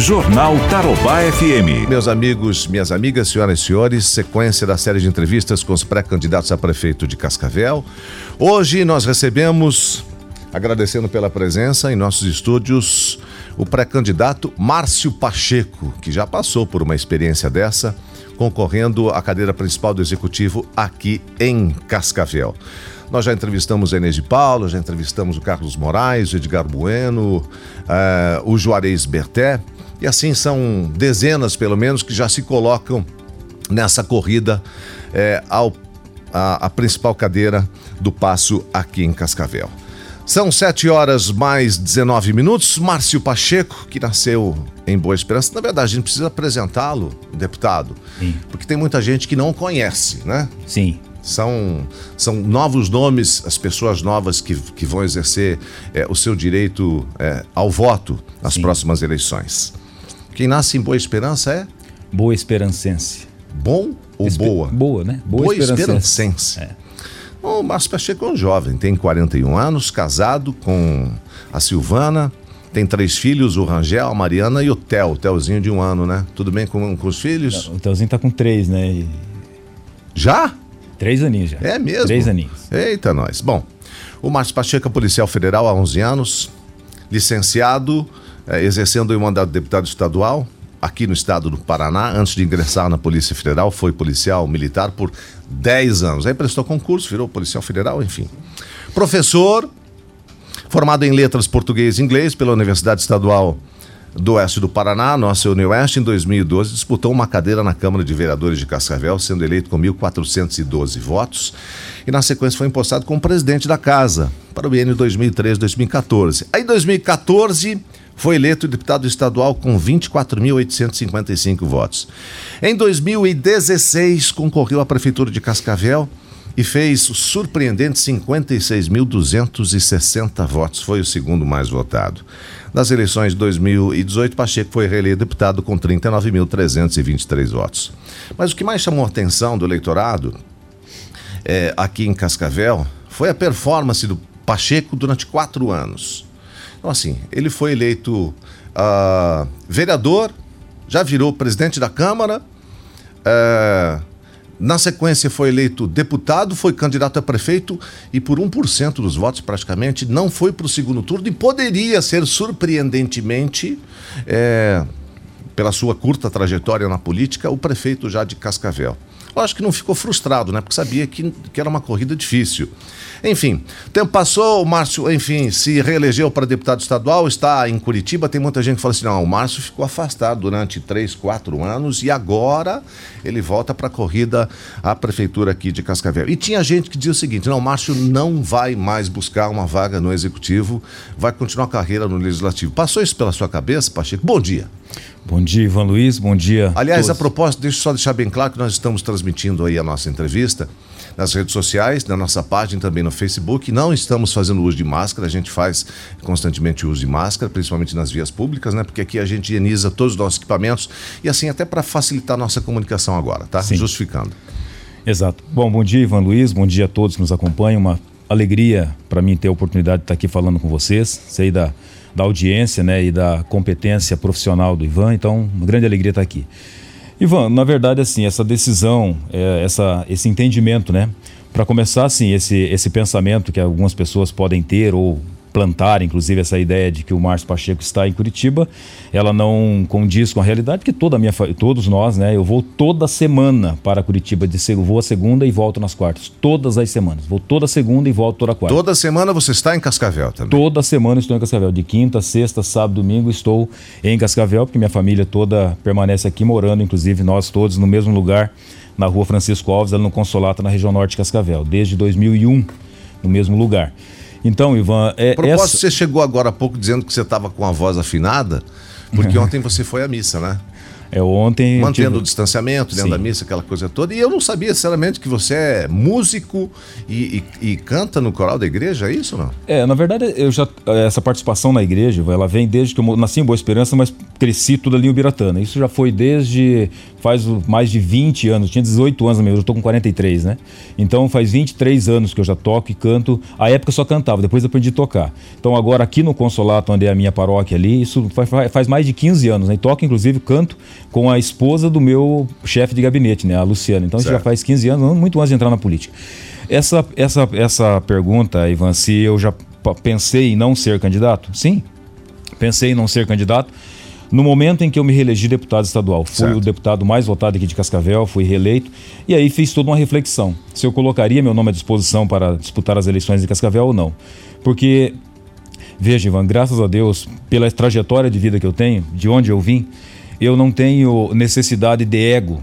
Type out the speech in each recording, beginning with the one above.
Jornal Tarobá FM. Meus amigos, minhas amigas, senhoras e senhores, sequência da série de entrevistas com os pré-candidatos a prefeito de Cascavel. Hoje nós recebemos, agradecendo pela presença em nossos estúdios, o pré-candidato Márcio Pacheco, que já passou por uma experiência dessa, concorrendo à cadeira principal do executivo aqui em Cascavel. Nós já entrevistamos a Inês de Paulo, já entrevistamos o Carlos Moraes, o Edgar Bueno, uh, o Juarez Berté. E assim são dezenas, pelo menos, que já se colocam nessa corrida é, ao, a, a principal cadeira do passo aqui em Cascavel. São 7 horas mais 19 minutos. Márcio Pacheco, que nasceu em Boa Esperança. Na verdade, a gente precisa apresentá-lo, deputado, Sim. porque tem muita gente que não conhece, né? Sim. São, são novos nomes, as pessoas novas que, que vão exercer é, o seu direito é, ao voto nas Sim. próximas eleições. Quem nasce em Boa Esperança é? Boa Esperancense. Bom ou Espe boa? Boa, né? Boa, boa Esperancense. Esperancense. É. O Márcio Pacheco é um jovem, tem 41 anos, casado com a Silvana, tem três filhos, o Rangel, a Mariana e o Theo, o Theozinho de um ano, né? Tudo bem com, com os filhos? O Theozinho tá com três, né? E... Já? Três aninhos já. É mesmo? Três aninhos. Eita, nós. Bom, o Márcio Pacheco é policial federal há 11 anos, licenciado é, exercendo o mandato de deputado estadual aqui no estado do Paraná. Antes de ingressar na Polícia Federal, foi policial militar por 10 anos. Aí prestou concurso, virou policial federal, enfim. Professor, formado em letras português e inglês pela Universidade Estadual do Oeste do Paraná, nossa Unioeste, em 2012, disputou uma cadeira na Câmara de Vereadores de Cascavel, sendo eleito com 1.412 votos, e na sequência foi impostado como presidente da casa para o biênio 2013-2014. Aí, em 2014 foi eleito deputado estadual com 24.855 votos. Em 2016, concorreu à Prefeitura de Cascavel e fez surpreendentes 56.260 votos. Foi o segundo mais votado. Nas eleições de 2018, Pacheco foi reeleito deputado com 39.323 votos. Mas o que mais chamou a atenção do eleitorado é, aqui em Cascavel foi a performance do Pacheco durante quatro anos. Então, assim, ele foi eleito uh, vereador, já virou presidente da Câmara, uh, na sequência foi eleito deputado, foi candidato a prefeito e por 1% dos votos praticamente não foi para o segundo turno e poderia ser surpreendentemente, é, pela sua curta trajetória na política, o prefeito já de Cascavel. Acho que não ficou frustrado, né? Porque sabia que, que era uma corrida difícil. Enfim, tempo passou, o Márcio, enfim, se reelegeu para deputado estadual, está em Curitiba. Tem muita gente que fala assim: não, o Márcio ficou afastado durante três, quatro anos e agora ele volta para a corrida à prefeitura aqui de Cascavel. E tinha gente que dizia o seguinte: não, o Márcio não vai mais buscar uma vaga no executivo, vai continuar a carreira no legislativo. Passou isso pela sua cabeça, Pacheco? Bom dia. Bom dia, Ivan Luiz. Bom dia. Aliás, todos. a propósito, deixa eu só deixar bem claro que nós estamos transmitindo aí a nossa entrevista nas redes sociais, na nossa página também no Facebook. Não estamos fazendo uso de máscara, a gente faz constantemente uso de máscara, principalmente nas vias públicas, né? Porque aqui a gente higieniza todos os nossos equipamentos e assim até para facilitar a nossa comunicação agora, tá? Sim. Justificando. Exato. Bom, bom dia, Ivan Luiz. Bom dia a todos que nos acompanham. Uma alegria para mim ter a oportunidade de estar aqui falando com vocês. Sei da, da audiência né, e da competência profissional do Ivan, então, uma grande alegria estar aqui. Ivan, na verdade, assim, essa decisão, é, essa, esse entendimento, né? Para começar, assim, esse, esse pensamento que algumas pessoas podem ter ou plantar, inclusive, essa ideia de que o Márcio Pacheco está em Curitiba, ela não condiz com a realidade, porque toda a minha, todos nós, né, eu vou toda semana para Curitiba, de eu vou a segunda e volto nas quartas, todas as semanas, vou toda segunda e volto toda quarta. Toda semana você está em Cascavel também? Toda semana estou em Cascavel, de quinta, sexta, sábado, domingo estou em Cascavel, porque minha família toda permanece aqui morando, inclusive nós todos no mesmo lugar, na rua Francisco Alves, ali no Consolato, na região norte de Cascavel, desde 2001, no mesmo lugar. Então, Ivan, é. Propósito, essa... você chegou agora há pouco dizendo que você estava com a voz afinada, porque ontem você foi à missa, né? É, ontem. Mantendo tive... o distanciamento dentro Sim. da missa, aquela coisa toda. E eu não sabia, sinceramente, que você é músico e, e, e, canta no coral da igreja, é isso não? É, na verdade, eu já. Essa participação na igreja, ela vem desde que eu nasci em Boa Esperança, mas cresci tudo ali em Ubiratana. Isso já foi desde faz mais de 20 anos, tinha 18 anos mesmo, eu estou com 43, né? Então faz 23 anos que eu já toco e canto. A época eu só cantava, depois aprendi a tocar. Então agora aqui no Consolato, onde é a minha paróquia ali, isso faz, mais de 15 anos, né? E toco, inclusive, canto com a esposa do meu chefe de gabinete, né, a Luciana. Então isso já faz 15 anos, muito antes de entrar na política. Essa, essa, essa pergunta, Ivan, se eu já pensei em não ser candidato? Sim, pensei em não ser candidato. No momento em que eu me reelegi deputado estadual, fui certo. o deputado mais votado aqui de Cascavel, fui reeleito, e aí fiz toda uma reflexão. Se eu colocaria meu nome à disposição para disputar as eleições de Cascavel ou não. Porque, veja, Ivan, graças a Deus, pela trajetória de vida que eu tenho, de onde eu vim, eu não tenho necessidade de ego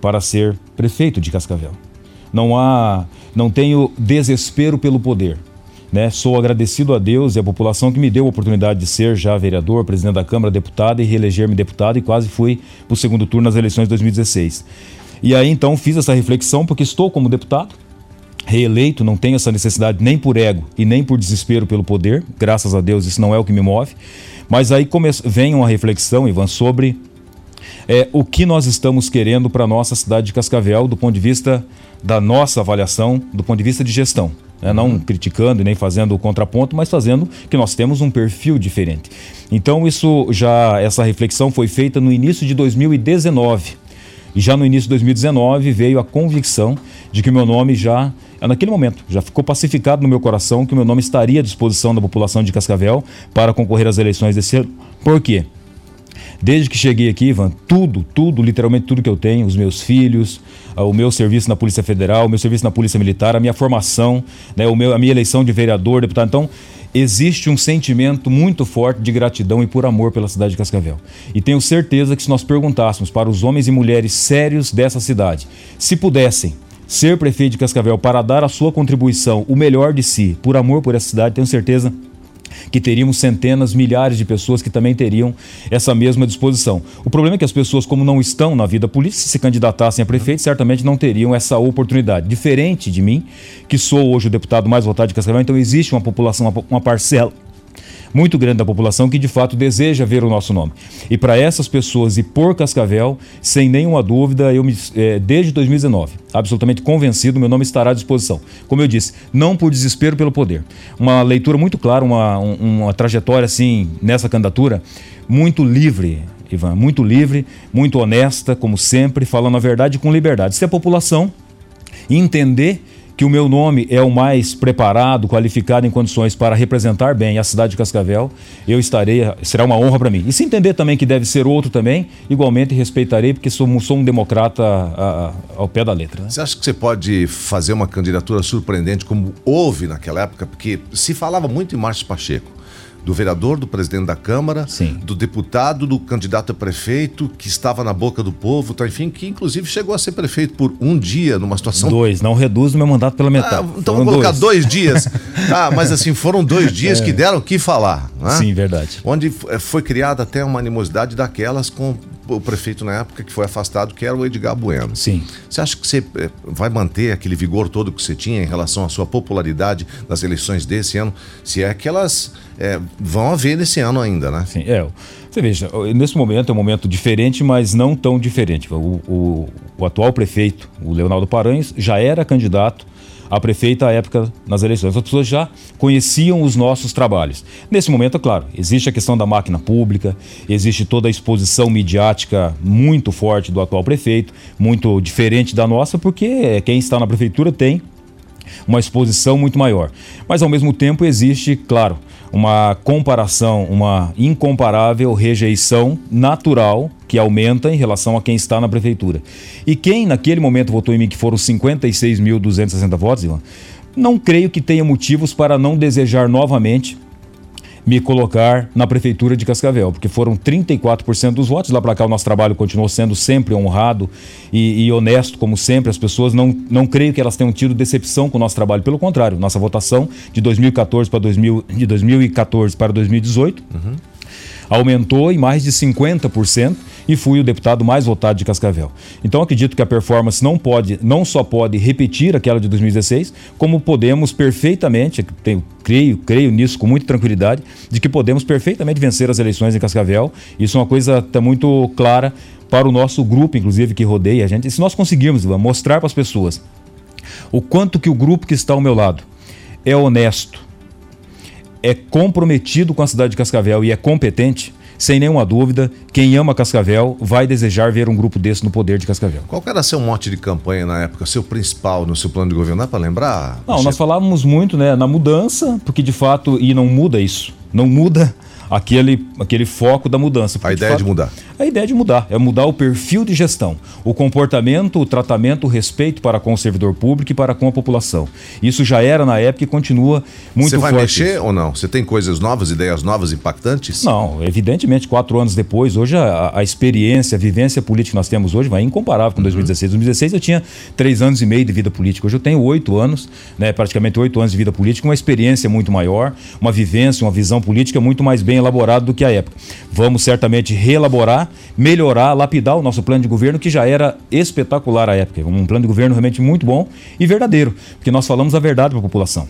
para ser prefeito de Cascavel. Não há, não tenho desespero pelo poder. Né? Sou agradecido a Deus e à população que me deu a oportunidade de ser já vereador, presidente da Câmara, deputado e reeleger-me deputado e quase fui para o segundo turno nas eleições de 2016. E aí então fiz essa reflexão porque estou como deputado, reeleito, não tenho essa necessidade nem por ego e nem por desespero pelo poder, graças a Deus isso não é o que me move. Mas aí vem uma reflexão, Ivan, sobre é, o que nós estamos querendo para a nossa cidade de Cascavel do ponto de vista da nossa avaliação, do ponto de vista de gestão. Né? Não criticando nem fazendo o contraponto, mas fazendo que nós temos um perfil diferente. Então, isso já, essa reflexão foi feita no início de 2019. E já no início de 2019 veio a convicção de que o meu nome já, naquele momento, já ficou pacificado no meu coração que o meu nome estaria à disposição da população de Cascavel para concorrer às eleições desse ano. Por quê? Desde que cheguei aqui, Ivan, tudo, tudo, literalmente tudo que eu tenho, os meus filhos, ah, o meu serviço na Polícia Federal, o meu serviço na Polícia Militar, a minha formação, né, o meu, a minha eleição de vereador, deputado. Então, existe um sentimento muito forte de gratidão e por amor pela cidade de Cascavel. E tenho certeza que se nós perguntássemos para os homens e mulheres sérios dessa cidade, se pudessem ser prefeito de Cascavel para dar a sua contribuição, o melhor de si, por amor por essa cidade, tenho certeza que teríamos centenas, milhares de pessoas que também teriam essa mesma disposição. O problema é que as pessoas, como não estão na vida política, se se candidatassem a prefeito, certamente não teriam essa oportunidade. Diferente de mim, que sou hoje o deputado mais votado de Cascavel, então existe uma população, uma parcela muito grande da população que de fato deseja ver o nosso nome. E para essas pessoas e por Cascavel, sem nenhuma dúvida, eu me, é, desde 2019, absolutamente convencido, meu nome estará à disposição. Como eu disse, não por desespero pelo poder. Uma leitura muito clara, uma, uma trajetória assim nessa candidatura muito livre, Ivan, muito livre, muito honesta, como sempre, falando a verdade com liberdade. Se a população entender que o meu nome é o mais preparado, qualificado em condições para representar bem a cidade de Cascavel, eu estarei, será uma honra para mim. E se entender também que deve ser outro também, igualmente respeitarei, porque sou, sou um democrata a, a, ao pé da letra. Né? Você acha que você pode fazer uma candidatura surpreendente como houve naquela época? Porque se falava muito em Márcio Pacheco do vereador, do presidente da Câmara, Sim. do deputado, do candidato a prefeito, que estava na boca do povo, tá, enfim, que inclusive chegou a ser prefeito por um dia, numa situação. Dois, não reduz o meu mandato pela metade. Ah, então vamos colocar dois, dois dias. ah, mas assim, foram dois dias é. que deram o que falar. Né? Sim, verdade. Onde eh, foi criada até uma animosidade daquelas com o prefeito na época que foi afastado, que era o Edgar Bueno. Sim. Você acha que você eh, vai manter aquele vigor todo que você tinha em relação à sua popularidade nas eleições desse ano? Se é que elas é, vão haver nesse ano ainda, né? Sim, é. Você veja, nesse momento é um momento diferente, mas não tão diferente. O, o, o atual prefeito, o Leonardo Paranhos, já era candidato a prefeita à época nas eleições. As pessoas já conheciam os nossos trabalhos. Nesse momento, é claro, existe a questão da máquina pública, existe toda a exposição midiática muito forte do atual prefeito, muito diferente da nossa, porque quem está na prefeitura tem uma exposição muito maior. Mas ao mesmo tempo existe, claro, uma comparação, uma incomparável rejeição natural que aumenta em relação a quem está na prefeitura. E quem naquele momento votou em mim, que foram 56.260 votos, Ivan, não creio que tenha motivos para não desejar novamente me colocar na prefeitura de Cascavel, porque foram 34% dos votos. Lá para cá o nosso trabalho continuou sendo sempre honrado e, e, honesto, como sempre. As pessoas não, não creio que elas tenham tido decepção com o nosso trabalho. Pelo contrário, nossa votação de 2014 para 2000, de 2014 para 2018 uhum. aumentou em mais de 50% e fui o deputado mais votado de Cascavel. Então acredito que a performance não pode, não só pode repetir aquela de 2016, como podemos perfeitamente, tenho, creio, creio nisso com muita tranquilidade, de que podemos perfeitamente vencer as eleições em Cascavel. Isso é uma coisa está muito clara para o nosso grupo, inclusive, que rodeia a gente. E se nós conseguirmos mostrar para as pessoas o quanto que o grupo que está ao meu lado é honesto, é comprometido com a cidade de Cascavel e é competente, sem nenhuma dúvida, quem ama Cascavel vai desejar ver um grupo desse no poder de Cascavel. Qual era seu mote de campanha na época, seu principal no seu plano de governo? Dá para lembrar? Não, nós falávamos muito né, na mudança, porque de fato, e não muda isso, não muda aquele, aquele foco da mudança. A ideia de, fato, de mudar. A ideia de mudar é mudar o perfil de gestão, o comportamento, o tratamento, o respeito para com o servidor público e para com a população. Isso já era na época e continua muito forte. Você vai mexer ou não? Você tem coisas novas, ideias novas, impactantes? Não, evidentemente, quatro anos depois, hoje a, a experiência, a vivência política que nós temos hoje vai incomparável com 2016. Em 2016 eu tinha três anos e meio de vida política. Hoje eu tenho oito anos, né, praticamente oito anos de vida política, uma experiência muito maior, uma vivência, uma visão política muito mais bem elaborado do que a época. Vamos certamente reelaborar, melhorar, lapidar o nosso plano de governo, que já era espetacular à época. Um plano de governo realmente muito bom e verdadeiro, porque nós falamos a verdade para a população.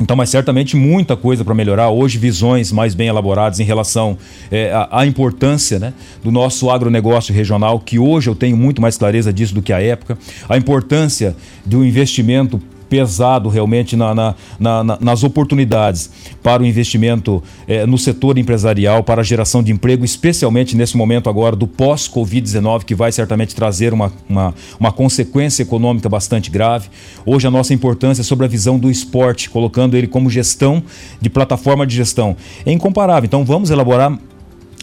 Então, mas certamente muita coisa para melhorar. Hoje, visões mais bem elaboradas em relação é, à, à, importância né, do nosso agronegócio regional, que hoje eu tenho muito mais clareza disso do que a época. A importância do investimento pesado realmente na, na, na, nas oportunidades para o investimento é, no setor empresarial, para a geração de emprego, especialmente nesse momento agora do pós-Covid-19, que vai certamente trazer uma, uma, uma consequência econômica bastante grave. Hoje a nossa importância é sobre a visão do esporte, colocando ele como gestão de plataforma de gestão. É incomparável. Então vamos elaborar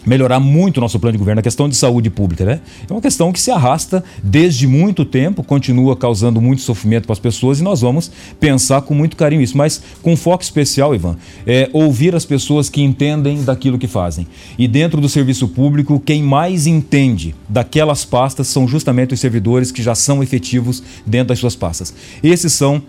melhorar muito o nosso plano de governo, a questão de saúde pública, né? É uma questão que se arrasta desde muito tempo, continua causando muito sofrimento para as pessoas e nós vamos pensar com muito carinho isso, mas com foco especial, Ivan, é ouvir as pessoas que entendem daquilo que fazem. E dentro do serviço público, quem mais entende daquelas pastas são justamente os servidores que já são efetivos dentro das suas pastas. Esses são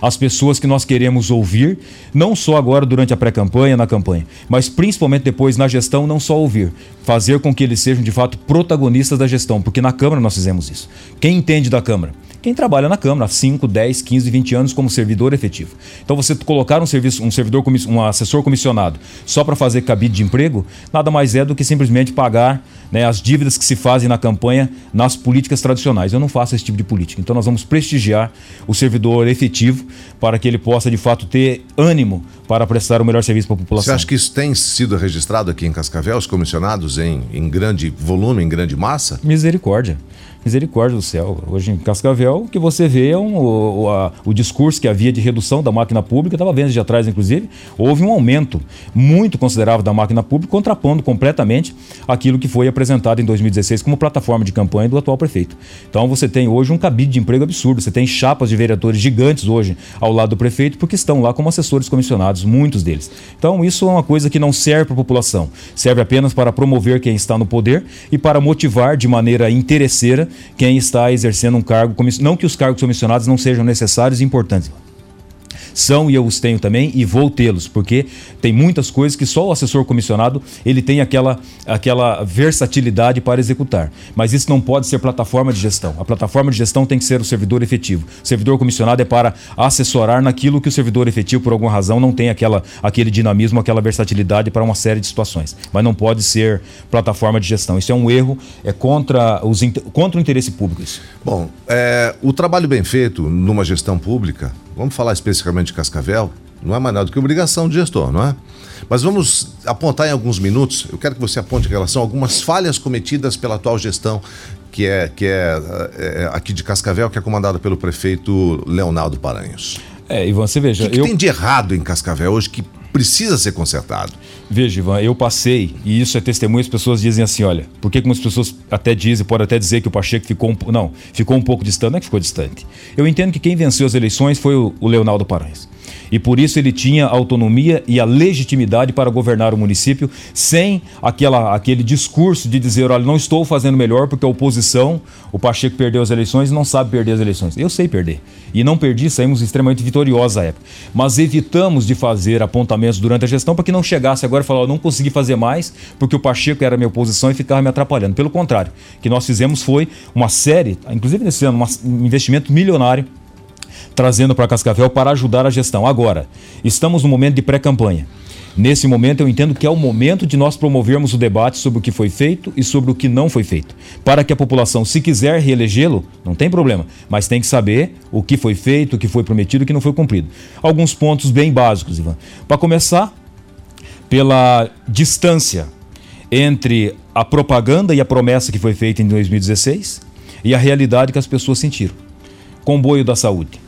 as pessoas que nós queremos ouvir, não só agora durante a pré-campanha, na campanha, mas principalmente depois na gestão, não só ouvir, fazer com que eles sejam de fato protagonistas da gestão, porque na Câmara nós fizemos isso. Quem entende da Câmara? Quem trabalha na Câmara há 5, 10, 15, 20 anos como servidor efetivo. Então você colocar um serviço, um servidor, um assessor comissionado só para fazer cabide de emprego, nada mais é do que simplesmente pagar né, as dívidas que se fazem na campanha nas políticas tradicionais. Eu não faço esse tipo de política. Então nós vamos prestigiar o servidor efetivo para que ele possa de fato ter ânimo para prestar o melhor serviço para a população. Você acha que isso tem sido registrado aqui em Cascavel, os comissionados em, em grande volume, em grande massa? Misericórdia. Misericórdia do céu. Hoje em Cascavel, o que você vê é um, o, a, o discurso que havia de redução da máquina pública, estava vendo de atrás, inclusive, houve um aumento muito considerável da máquina pública, contrapondo completamente aquilo que foi apresentado em 2016 como plataforma de campanha do atual prefeito. Então você tem hoje um cabide de emprego absurdo, você tem chapas de vereadores gigantes hoje ao lado do prefeito, porque estão lá como assessores comissionados, muitos deles. Então isso é uma coisa que não serve para a população, serve apenas para promover quem está no poder e para motivar de maneira interesseira quem está exercendo um cargo, não que os cargos comissionados não sejam necessários e importantes, são e eu os tenho também e vou tê-los, porque tem muitas coisas que só o assessor comissionado ele tem aquela, aquela versatilidade para executar. Mas isso não pode ser plataforma de gestão. A plataforma de gestão tem que ser o servidor efetivo. O servidor comissionado é para assessorar naquilo que o servidor efetivo, por alguma razão, não tem aquela, aquele dinamismo, aquela versatilidade para uma série de situações. Mas não pode ser plataforma de gestão. Isso é um erro, é contra, os, contra o interesse público. Isso. Bom, é, o trabalho bem feito numa gestão pública vamos falar especificamente de Cascavel, não é mais nada do que obrigação de gestor, não é? Mas vamos apontar em alguns minutos, eu quero que você aponte em relação a algumas falhas cometidas pela atual gestão, que é, que é, é aqui de Cascavel, que é comandada pelo prefeito Leonardo Paranhos. É, Ivan, você veja. O que, que eu... tem de errado em Cascavel hoje que precisa ser consertado? Veja, Ivan, eu passei, e isso é testemunho, as pessoas dizem assim, olha, por que algumas pessoas até dizem, pode até dizer que o Pacheco ficou um, não, ficou um pouco distante, não é que ficou distante. Eu entendo que quem venceu as eleições foi o, o Leonardo Paranhos. E por isso ele tinha autonomia e a legitimidade para governar o município sem aquela, aquele discurso de dizer, olha, não estou fazendo melhor porque a oposição, o Pacheco perdeu as eleições e não sabe perder as eleições. Eu sei perder. E não perdi, saímos extremamente vitoriosos à época. Mas evitamos de fazer apontamentos durante a gestão para que não chegasse agora e falar, oh, não consegui fazer mais porque o Pacheco era minha oposição e ficava me atrapalhando. Pelo contrário, o que nós fizemos foi uma série, inclusive nesse ano, um investimento milionário trazendo para Cascavel para ajudar a gestão. Agora, estamos no momento de pré-campanha. Nesse momento, eu entendo que é o momento de nós promovermos o debate sobre o que foi feito e sobre o que não foi feito. Para que a população, se quiser reelegê-lo, não tem problema, mas tem que saber o que foi feito, o que foi prometido e o que não foi cumprido. Alguns pontos bem básicos, Ivan. Para começar, pela distância entre a propaganda e a promessa que foi feita em 2016 e a realidade que as pessoas sentiram. Comboio da Saúde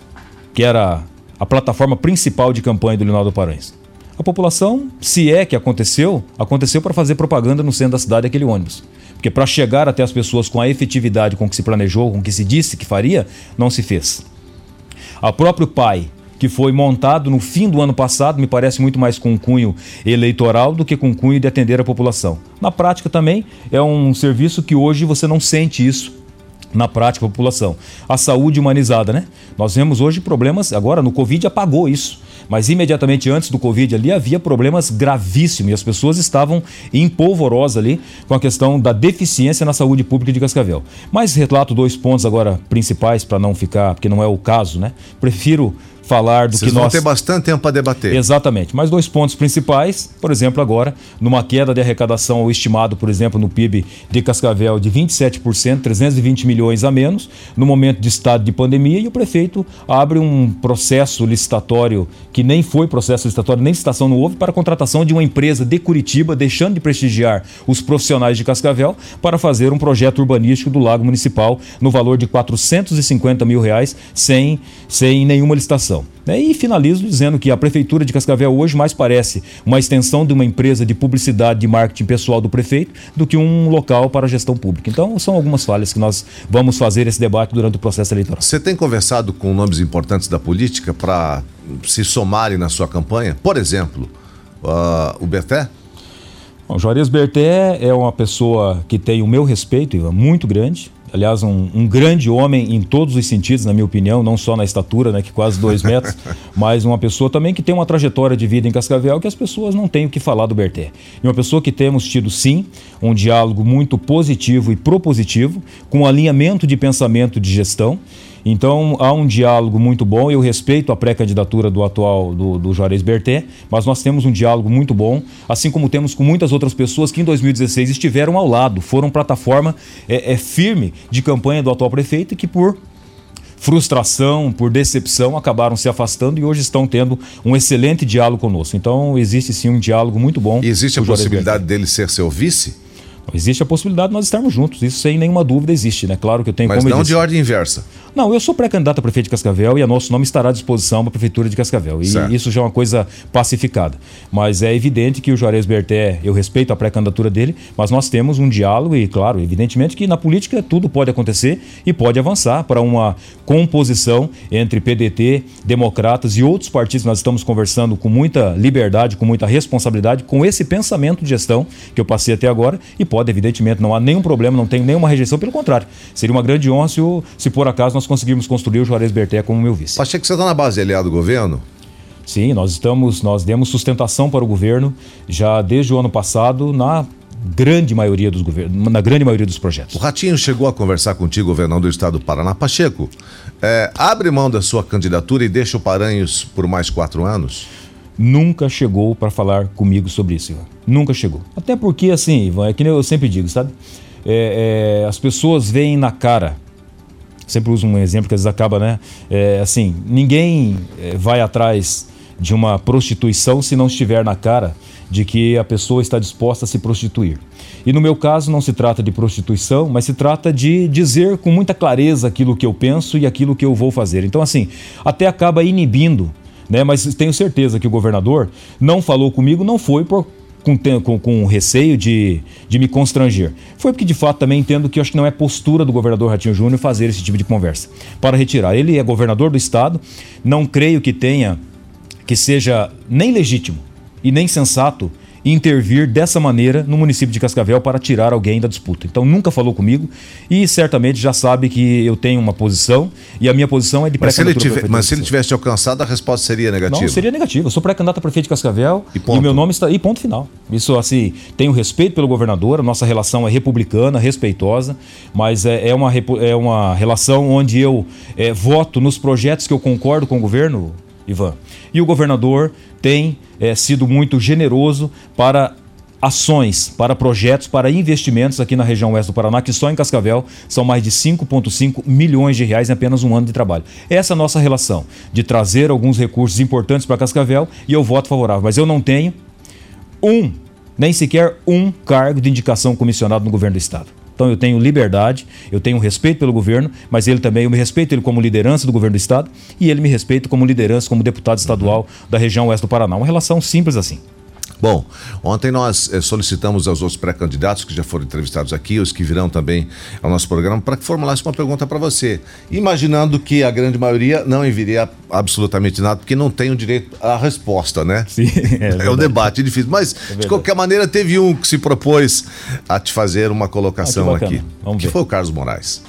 que era a plataforma principal de campanha do Leonardo Paranhos. A população, se é que aconteceu, aconteceu para fazer propaganda no centro da cidade aquele ônibus. Porque para chegar até as pessoas com a efetividade com que se planejou, com que se disse que faria, não se fez. A próprio pai, que foi montado no fim do ano passado, me parece muito mais com cunho eleitoral do que com cunho de atender a população. Na prática também é um serviço que hoje você não sente isso na prática a população. A saúde humanizada, né? Nós vemos hoje problemas, agora no Covid apagou isso. Mas imediatamente antes do Covid ali havia problemas gravíssimos e as pessoas estavam em polvorosa ali com a questão da deficiência na saúde pública de Cascavel. Mas relato dois pontos agora principais para não ficar, porque não é o caso, né? Prefiro falar do Vocês que vão nós. ter bastante tempo para debater. Exatamente. Mas dois pontos principais, por exemplo, agora, numa queda de arrecadação estimado, por exemplo, no PIB de Cascavel de 27%, 320 milhões a menos, no momento de estado de pandemia, e o prefeito abre um processo licitatório que nem foi processo licitatório, nem licitação não houve, para a contratação de uma empresa de Curitiba, deixando de prestigiar os profissionais de Cascavel, para fazer um projeto urbanístico do Lago Municipal no valor de 450 mil reais, sem, sem nenhuma licitação. Né? E finalizo dizendo que a Prefeitura de Cascavel hoje mais parece uma extensão de uma empresa de publicidade e marketing pessoal do prefeito do que um local para a gestão pública. Então, são algumas falhas que nós vamos fazer esse debate durante o processo eleitoral. Você tem conversado com nomes importantes da política para se somarem na sua campanha? Por exemplo, uh, o Berté? Bom, Juarez Berté é uma pessoa que tem o meu respeito, muito grande aliás, um, um, grande homem em todos os sentidos, na minha opinião, não só na estatura, né, que quase dois metros, mas uma pessoa também que tem uma trajetória de vida em Cascavel que as pessoas não têm o que falar do Berté. E uma pessoa que temos tido, sim, um diálogo muito positivo e propositivo, com um alinhamento de pensamento de gestão então há um diálogo muito bom. Eu respeito a pré-candidatura do atual do, do Juarez Berté, mas nós temos um diálogo muito bom, assim como temos com muitas outras pessoas que em 2016 estiveram ao lado, foram plataforma é, é firme de campanha do atual prefeito e que por frustração, por decepção, acabaram se afastando e hoje estão tendo um excelente diálogo conosco. Então existe sim um diálogo muito bom. E existe a possibilidade dele ser seu vice? Existe a possibilidade de nós estarmos juntos, isso sem nenhuma dúvida existe, né? Claro que eu tenho Mas como não de ordem inversa. Não, eu sou pré-candidato a prefeito de Cascavel e o nosso nome estará à disposição para a prefeitura de Cascavel. E certo. isso já é uma coisa pacificada. Mas é evidente que o Juarez Berté, eu respeito a pré-candidatura dele, mas nós temos um diálogo e, claro, evidentemente que na política tudo pode acontecer e pode avançar para uma composição entre PDT, democratas e outros partidos. Nós estamos conversando com muita liberdade, com muita responsabilidade, com esse pensamento de gestão que eu passei até agora e pode, evidentemente, não há nenhum problema, não tem nenhuma rejeição, pelo contrário. Seria uma grande honra se, se por acaso nós conseguirmos construir o Juarez Berté como meu vice. Achei que você está na base aliado do governo? Sim, nós estamos, nós demos sustentação para o governo já desde o ano passado na grande maioria dos governos, na grande maioria dos projetos. O Ratinho chegou a conversar contigo, governador do estado do Paraná. Pacheco, é, abre mão da sua candidatura e deixa o Paranhos por mais quatro anos? Nunca chegou para falar comigo sobre isso, Ivan. Nunca chegou. Até porque, assim, Ivan, é que eu sempre digo, sabe? É, é, as pessoas veem na cara sempre uso um exemplo que às vezes acaba, né? É, assim, ninguém é, vai atrás de uma prostituição se não estiver na cara de que a pessoa está disposta a se prostituir. E no meu caso não se trata de prostituição, mas se trata de dizer com muita clareza aquilo que eu penso e aquilo que eu vou fazer. Então, assim, até acaba inibindo né? Mas tenho certeza que o governador não falou comigo, não foi por com, com, com receio de, de me constranger. Foi porque, de fato, também entendo que acho que não é postura do governador Ratinho Júnior fazer esse tipo de conversa. Para retirar. Ele é governador do estado, não creio que tenha que seja nem legítimo e nem sensato intervir dessa maneira no município de Cascavel para tirar alguém da disputa. Então nunca falou comigo e certamente já sabe que eu tenho uma posição e a minha posição é de mas tiver, Mas se ele tivesse alcançado, a resposta seria negativa? Não, seria negativa. Eu sou pré-candidato a prefeito de Cascavel e, o meu nome está... E ponto final. Isso assim, tenho respeito pelo governador, a nossa relação é republicana, respeitosa, mas é, é uma, é uma relação onde eu é, voto nos projetos que eu concordo com o governo, Ivan. E o governador tem é, sido muito generoso para ações, para projetos, para investimentos aqui na região oeste do Paraná, que só em Cascavel são mais de 5,5 milhões de reais em apenas um ano de trabalho. Essa é a nossa relação, de trazer alguns recursos importantes para Cascavel e eu voto favorável. Mas eu não tenho um, nem sequer um cargo de indicação comissionado no governo do Estado. Então eu tenho liberdade, eu tenho respeito pelo governo, mas ele também, eu me respeito ele como liderança do governo do estado e ele me respeita como liderança, como deputado estadual da região oeste do Paraná. Uma relação simples assim. Bom, ontem nós eh, solicitamos aos outros pré-candidatos que já foram entrevistados aqui, os que virão também ao nosso programa, para que formulasse uma pergunta para você. Imaginando que a grande maioria não enviaria absolutamente nada, porque não tem o direito à resposta, né? Sim, é, é um debate difícil. Mas, é de qualquer maneira, teve um que se propôs a te fazer uma colocação ah, que aqui. Vamos que ver. foi o Carlos Moraes.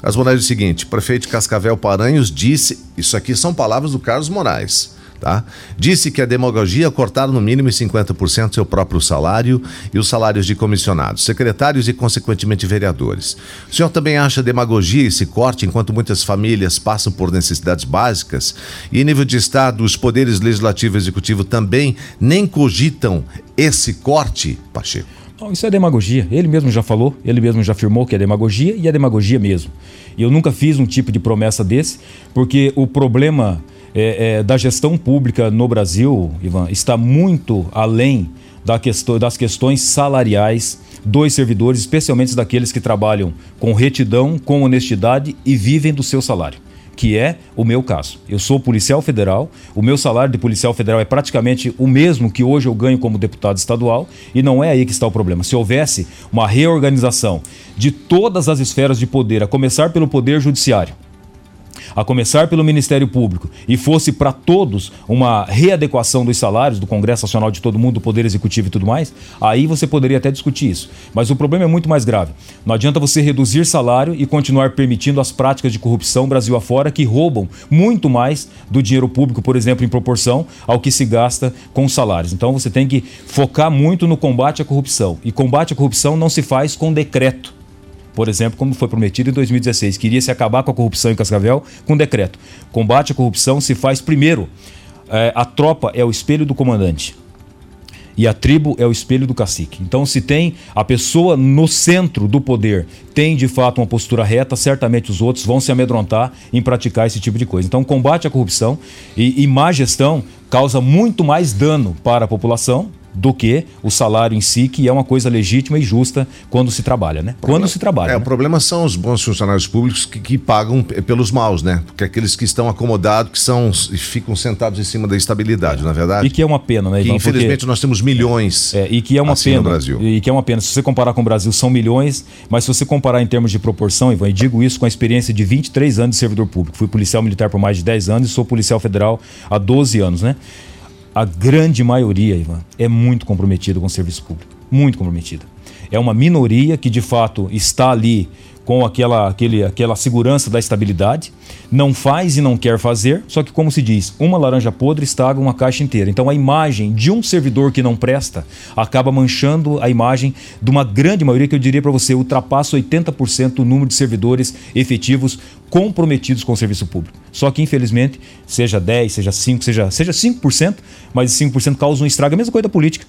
Carlos Moraes disse o seguinte: prefeito de Cascavel Paranhos disse, isso aqui são palavras do Carlos Moraes. Tá? Disse que a demagogia cortar no mínimo 50% seu próprio salário e os salários de comissionados, secretários e, consequentemente, vereadores. O senhor também acha demagogia esse corte enquanto muitas famílias passam por necessidades básicas? E em nível de Estado, os poderes legislativo e executivo também nem cogitam esse corte, Pacheco? Isso é demagogia. Ele mesmo já falou, ele mesmo já afirmou que é demagogia e é demagogia mesmo. E eu nunca fiz um tipo de promessa desse, porque o problema é, é, da gestão pública no Brasil, Ivan, está muito além da questão, das questões salariais dos servidores, especialmente daqueles que trabalham com retidão, com honestidade e vivem do seu salário que é o meu caso. Eu sou policial federal, o meu salário de policial federal é praticamente o mesmo que hoje eu ganho como deputado estadual, e não é aí que está o problema. Se houvesse uma reorganização de todas as esferas de poder, a começar pelo poder judiciário, a começar pelo Ministério Público, e fosse para todos uma readequação dos salários do Congresso Nacional de todo mundo, do Poder Executivo e tudo mais, aí você poderia até discutir isso. Mas o problema é muito mais grave. Não adianta você reduzir salário e continuar permitindo as práticas de corrupção Brasil afora que roubam muito mais do dinheiro público, por exemplo, em proporção ao que se gasta com os salários. Então você tem que focar muito no combate à corrupção. E combate à corrupção não se faz com decreto por exemplo, como foi prometido em 2016, queria se acabar com a corrupção em Cascavel com decreto. Combate à corrupção se faz primeiro. É, a tropa é o espelho do comandante e a tribo é o espelho do cacique. Então, se tem a pessoa no centro do poder, tem de fato uma postura reta, certamente os outros vão se amedrontar em praticar esse tipo de coisa. Então, combate à corrupção e, e má gestão causa muito mais dano para a população do que o salário em si, que é uma coisa legítima e justa quando se trabalha, né? Problema, quando se trabalha. É, né? o problema são os bons funcionários públicos que, que, pagam pelos maus, né? Porque aqueles que estão acomodados, que são e ficam sentados em cima da estabilidade, é. na é verdade. E que é uma pena, né, Ivan? infelizmente Porque... nós temos milhões. É, e que é uma assim pena. No Brasil. E que é uma pena. Se você comparar com o Brasil, são milhões, mas se você comparar em termos de proporção, Ivan, e digo isso com a experiência de 23 anos de servidor público. Fui policial militar por mais de 10 anos e sou policial federal há 12 anos, né? A grande maioria, Ivan, é muito comprometida com o serviço público. Muito comprometida. É uma minoria que, de fato, está ali com aquela, aquele, aquela segurança da estabilidade, não faz e não quer fazer, só que, como se diz, uma laranja podre estraga uma caixa inteira. Então, a imagem de um servidor que não presta acaba manchando a imagem de uma grande maioria, que eu diria para você, ultrapassa 80% o número de servidores efetivos comprometidos com o serviço público. Só que, infelizmente, seja 10, seja 5, seja, seja 5%, mas 5% causa um estrago. A mesma coisa da política.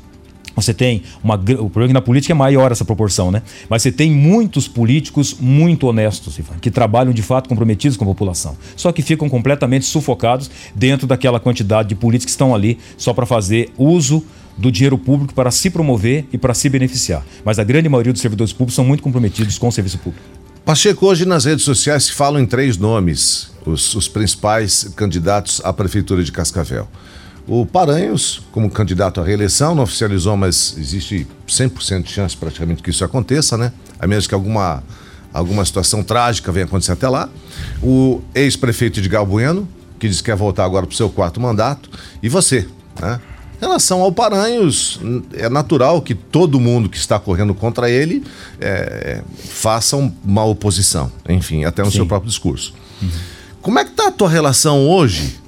Você tem uma. O problema é que na política é maior essa proporção, né? Mas você tem muitos políticos muito honestos, Ivan, que trabalham de fato comprometidos com a população. Só que ficam completamente sufocados dentro daquela quantidade de políticos que estão ali só para fazer uso do dinheiro público para se promover e para se beneficiar. Mas a grande maioria dos servidores públicos são muito comprometidos com o serviço público. Pacheco, hoje nas redes sociais se falam em três nomes, os, os principais candidatos à Prefeitura de Cascavel. O Paranhos, como candidato à reeleição, não oficializou, mas existe 100% de chance praticamente que isso aconteça, né? A menos que alguma, alguma situação trágica venha acontecer até lá. O ex-prefeito de Bueno, que diz que quer voltar agora para o seu quarto mandato, e você, né? Em relação ao Paranhos, é natural que todo mundo que está correndo contra ele é, faça uma oposição, enfim, até no Sim. seu próprio discurso. Uhum. Como é que está a tua relação hoje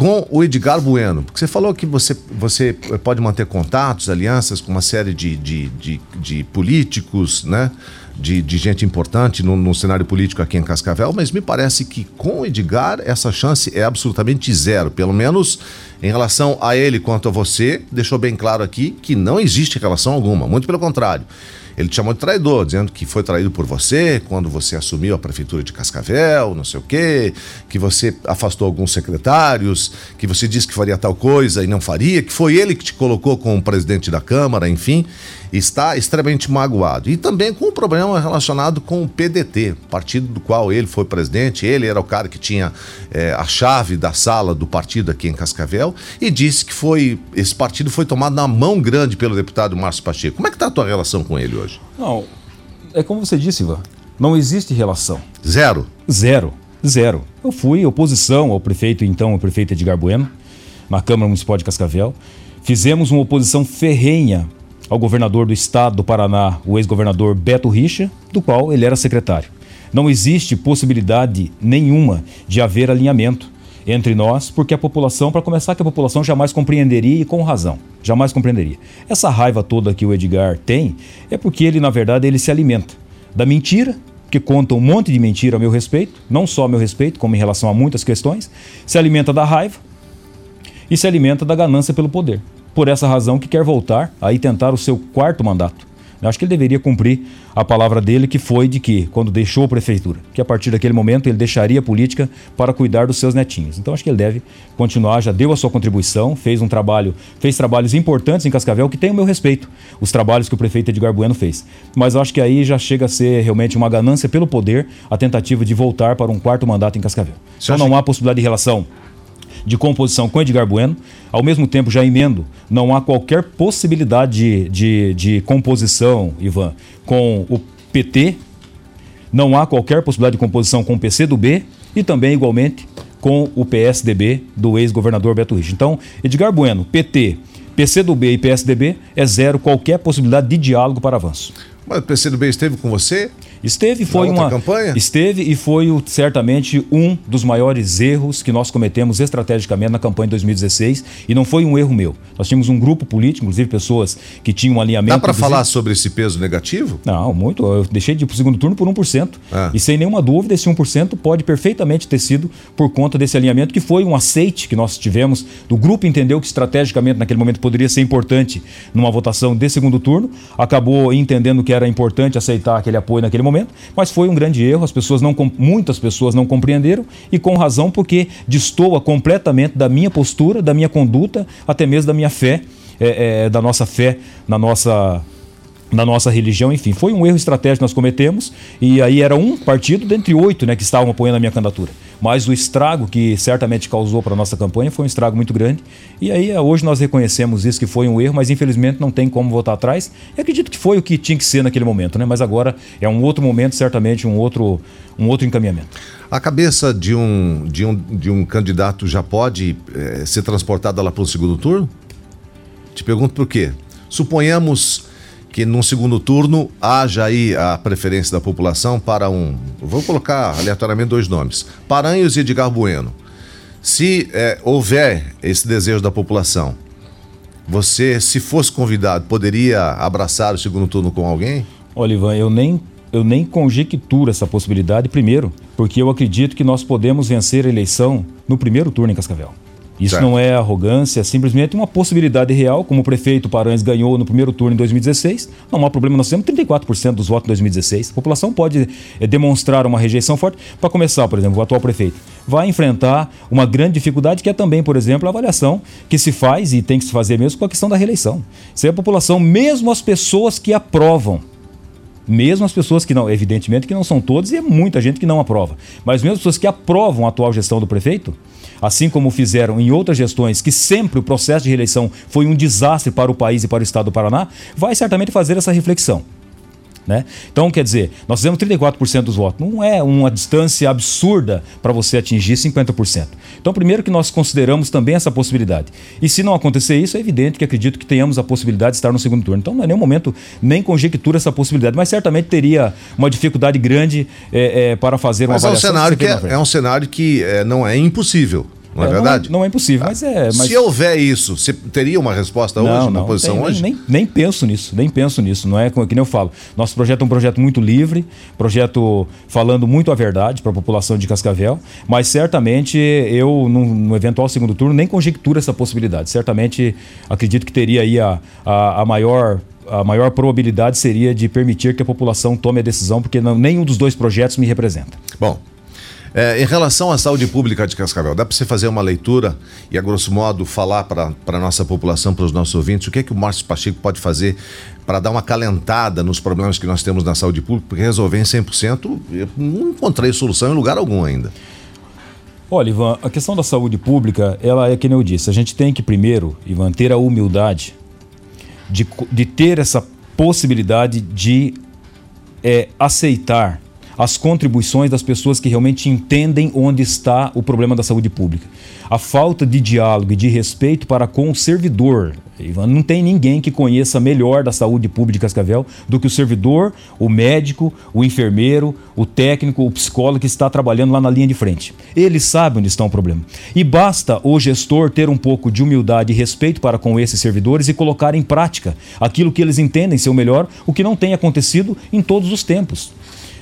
com o Edgar Bueno? Porque você falou que você, você pode manter contatos, alianças com uma série de, de, de, de políticos, né? de, de gente importante no, no, cenário político aqui em Cascavel, mas me parece que com o Edgar essa chance é absolutamente zero. Pelo menos em relação a ele quanto a você, deixou bem claro aqui que não existe relação alguma. Muito pelo contrário. Ele te chamou de traidor, dizendo que foi traído por você quando você assumiu a prefeitura de Cascavel, não sei o quê, que você afastou alguns secretários, que você disse que faria tal coisa e não faria, que foi ele que te colocou como presidente da Câmara, enfim está extremamente magoado. E também com um problema relacionado com o PDT, partido do qual ele foi presidente. Ele era o cara que tinha é, a chave da sala do partido aqui em Cascavel e disse que foi esse partido foi tomado na mão grande pelo deputado Márcio Pacheco. Como é que está a tua relação com ele hoje? Não, é como você disse, Ivan, não existe relação. Zero? Zero. Zero. Eu fui oposição ao prefeito, então, o prefeito Edgar Bueno, na Câmara Municipal de Cascavel. Fizemos uma oposição ferrenha ao governador do estado do Paraná, o ex-governador Beto Richa, do qual ele era secretário. Não existe possibilidade nenhuma de haver alinhamento entre nós, porque a população, para começar, que a população jamais compreenderia e com razão, jamais compreenderia. Essa raiva toda que o Edgar tem é porque ele, na verdade, ele se alimenta da mentira, que conta um monte de mentira a meu respeito, não só a meu respeito, como em relação a muitas questões, se alimenta da raiva e se alimenta da ganância pelo poder por essa razão que quer voltar aí tentar o seu quarto mandato. Eu acho que ele deveria cumprir a palavra dele, que foi de que, quando deixou a prefeitura, que a partir daquele momento ele deixaria a política para cuidar dos seus netinhos. Então acho que ele deve continuar, já deu a sua contribuição, fez um trabalho, fez trabalhos importantes em Cascavel que tem o meu respeito, os trabalhos que o prefeito Edgar Bueno fez. Mas acho que aí já chega a ser realmente uma ganância pelo poder a tentativa de voltar para um quarto mandato em Cascavel. Então não há possibilidade de relação de composição com Edgar Bueno. Ao mesmo tempo, já emendo, não há qualquer possibilidade de, de, de composição, Ivan, com o PT, não há qualquer possibilidade de composição com o PCdoB e também, igualmente, com o PSDB do ex-governador Beto Rich. Então, Edgar Bueno, PT, PCdoB e PSDB é zero qualquer possibilidade de diálogo para avanço. Mas o PCdoB esteve com você? Esteve, foi uma campanha? Esteve e foi certamente um dos maiores erros que nós cometemos estrategicamente na campanha de 2016 e não foi um erro meu. Nós tínhamos um grupo político, inclusive pessoas que tinham um alinhamento. Dá para falar sobre esse peso negativo? Não, muito. Eu deixei de ir para o segundo turno por 1%. Ah. E sem nenhuma dúvida, esse 1% pode perfeitamente ter sido por conta desse alinhamento, que foi um aceite que nós tivemos. Do grupo entendeu que estrategicamente naquele momento poderia ser importante numa votação de segundo turno, acabou entendendo que era importante aceitar aquele apoio naquele momento momento, mas foi um grande erro, as pessoas não muitas pessoas não compreenderam e com razão porque destoa completamente da minha postura, da minha conduta, até mesmo da minha fé, é, é, da nossa fé na nossa na nossa religião, enfim, foi um erro estratégico que nós cometemos e aí era um partido dentre oito né, que estavam apoiando a minha candidatura. Mas o estrago que certamente causou para a nossa campanha foi um estrago muito grande e aí hoje nós reconhecemos isso que foi um erro, mas infelizmente não tem como voltar atrás. E acredito que foi o que tinha que ser naquele momento, né? Mas agora é um outro momento, certamente um outro, um outro encaminhamento. A cabeça de um, de um, de um candidato já pode é, ser transportada lá para o segundo turno? Te pergunto por quê. Suponhamos que num segundo turno haja aí a preferência da população para um. Vou colocar aleatoriamente dois nomes: Paranhos e Edgar Bueno. Se é, houver esse desejo da população, você, se fosse convidado, poderia abraçar o segundo turno com alguém? Olha, Ivan, eu nem, eu nem conjecturo essa possibilidade, primeiro, porque eu acredito que nós podemos vencer a eleição no primeiro turno em Cascavel. Isso certo. não é arrogância, é simplesmente uma possibilidade real, como o prefeito Paranhos ganhou no primeiro turno em 2016. Não há problema, nós temos 34% dos votos em 2016. A população pode é, demonstrar uma rejeição forte. Para começar, por exemplo, o atual prefeito vai enfrentar uma grande dificuldade, que é também, por exemplo, a avaliação que se faz e tem que se fazer mesmo com a questão da reeleição. Se a população, mesmo as pessoas que aprovam, mesmo as pessoas que não, evidentemente que não são todas e é muita gente que não aprova, mas mesmo as pessoas que aprovam a atual gestão do prefeito, assim como fizeram em outras gestões, que sempre o processo de reeleição foi um desastre para o país e para o estado do Paraná, vai certamente fazer essa reflexão. Né? Então, quer dizer, nós fizemos 34% dos votos. Não é uma distância absurda para você atingir 50%. Então, primeiro que nós consideramos também essa possibilidade. E se não acontecer isso, é evidente que acredito que tenhamos a possibilidade de estar no segundo turno. Então, não é nenhum momento nem conjectura essa possibilidade, mas certamente teria uma dificuldade grande é, é, para fazer uma mas avaliação. É um cenário que, é, é, um cenário que é, não é impossível. Não é, é verdade? Não é, não é impossível, mas é. Mas... Se houver isso, você teria uma resposta não, hoje, uma não, posição tem, hoje? Nem, nem, penso nisso, nem penso nisso. Não é como que nem eu falo. Nosso projeto é um projeto muito livre, projeto falando muito a verdade para a população de Cascavel, mas certamente eu, no, no, eventual segundo turno, nem conjecturo essa possibilidade. Certamente acredito que teria aí a, a, a maior a maior probabilidade seria de permitir que a população tome a decisão, porque não, nenhum dos dois projetos me representa. Bom, é, em relação à saúde pública de Cascavel, dá para você fazer uma leitura e, a grosso modo, falar para a nossa população, para os nossos ouvintes, o que é que o Márcio Pacheco pode fazer para dar uma calentada nos problemas que nós temos na saúde pública, porque resolver em 100%, eu não encontrei solução em lugar algum ainda. Olha, Ivan, a questão da saúde pública, ela é que nem eu disse, a gente tem que primeiro, Ivan, ter a humildade de, de ter essa possibilidade de é, aceitar as contribuições das pessoas que realmente entendem onde está o problema da saúde pública. A falta de diálogo e de respeito para com o servidor. Não tem ninguém que conheça melhor da saúde pública de Cascavel do que o servidor, o médico, o enfermeiro, o técnico, o psicólogo que está trabalhando lá na linha de frente. Eles sabem onde está o problema. E basta o gestor ter um pouco de humildade e respeito para com esses servidores e colocar em prática aquilo que eles entendem ser o melhor, o que não tem acontecido em todos os tempos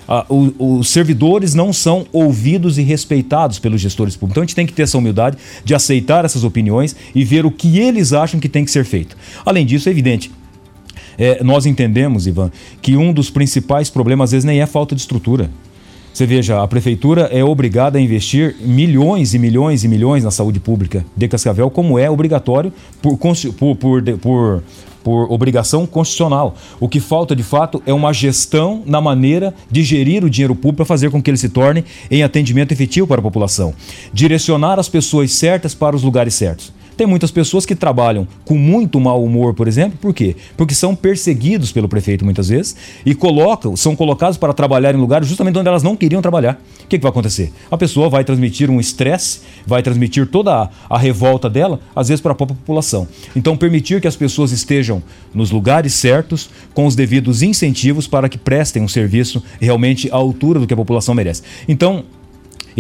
ah, os servidores não são ouvidos e respeitados pelos gestores públicos. Então a gente tem que ter essa humildade de aceitar essas opiniões e ver o que eles acham que tem que ser feito. Além disso, é evidente, é, nós entendemos, Ivan, que um dos principais problemas às vezes nem é falta de estrutura. Você veja, a prefeitura é obrigada a investir milhões e milhões e milhões na saúde pública de Cascavel, como é obrigatório por, por, por, por por obrigação constitucional. O que falta de fato é uma gestão na maneira de gerir o dinheiro público para fazer com que ele se torne em atendimento efetivo para a população. Direcionar as pessoas certas para os lugares certos. Tem muitas pessoas que trabalham com muito mau humor, por exemplo, por quê? Porque são perseguidos pelo prefeito muitas vezes e colocam, são colocados para trabalhar em lugares justamente onde elas não queriam trabalhar. O que, que vai acontecer? A pessoa vai transmitir um estresse, vai transmitir toda a, a revolta dela, às vezes para a própria população. Então, permitir que as pessoas estejam nos lugares certos, com os devidos incentivos para que prestem um serviço realmente à altura do que a população merece. Então,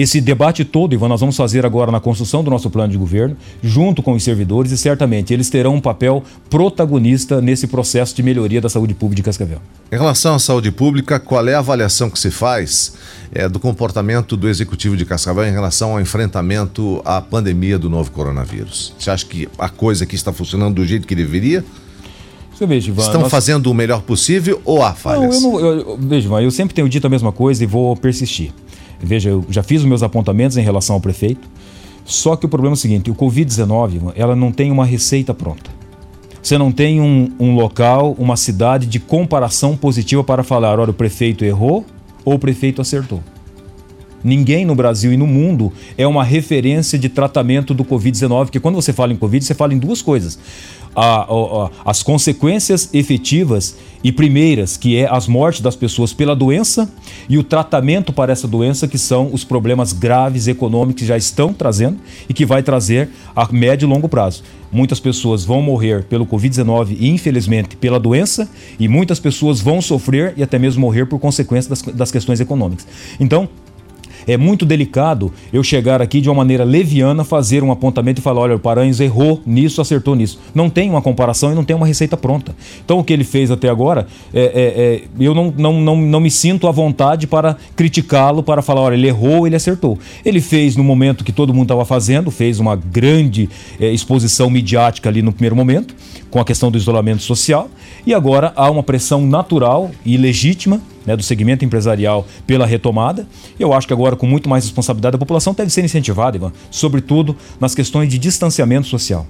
esse debate todo, Ivan, nós vamos fazer agora na construção do nosso plano de governo, junto com os servidores, e certamente eles terão um papel protagonista nesse processo de melhoria da saúde pública de Cascavel. Em relação à saúde pública, qual é a avaliação que se faz é, do comportamento do executivo de Cascavel em relação ao enfrentamento à pandemia do novo coronavírus? Você acha que a coisa aqui está funcionando do jeito que deveria? Veja, Ivan, Estão nós... fazendo o melhor possível ou há falhas? Não, eu não. Eu, veja, Ivan, eu sempre tenho dito a mesma coisa e vou persistir. Veja, eu já fiz os meus apontamentos em relação ao prefeito. Só que o problema é o seguinte: o Covid-19 ela não tem uma receita pronta. Você não tem um, um local, uma cidade de comparação positiva para falar, olha, o prefeito errou ou o prefeito acertou. Ninguém no Brasil e no mundo é uma referência de tratamento do Covid-19, porque quando você fala em Covid, você fala em duas coisas a, a, as consequências efetivas e primeiras, que é as mortes das pessoas pela doença e o tratamento para essa doença, que são os problemas graves econômicos que já estão trazendo e que vai trazer a médio e longo prazo. Muitas pessoas vão morrer pelo Covid-19 e, infelizmente, pela doença, e muitas pessoas vão sofrer e até mesmo morrer por consequência das, das questões econômicas. Então, é muito delicado eu chegar aqui de uma maneira leviana, fazer um apontamento e falar: olha, o Paranhos errou nisso, acertou nisso. Não tem uma comparação e não tem uma receita pronta. Então, o que ele fez até agora, é, é, é eu não, não, não, não me sinto à vontade para criticá-lo, para falar: olha, ele errou, ele acertou. Ele fez no momento que todo mundo estava fazendo, fez uma grande é, exposição midiática ali no primeiro momento, com a questão do isolamento social, e agora há uma pressão natural e legítima né, do segmento empresarial pela retomada. Eu acho que agora, com muito mais responsabilidade, a população deve ser incentivada, Ivan, sobretudo nas questões de distanciamento social.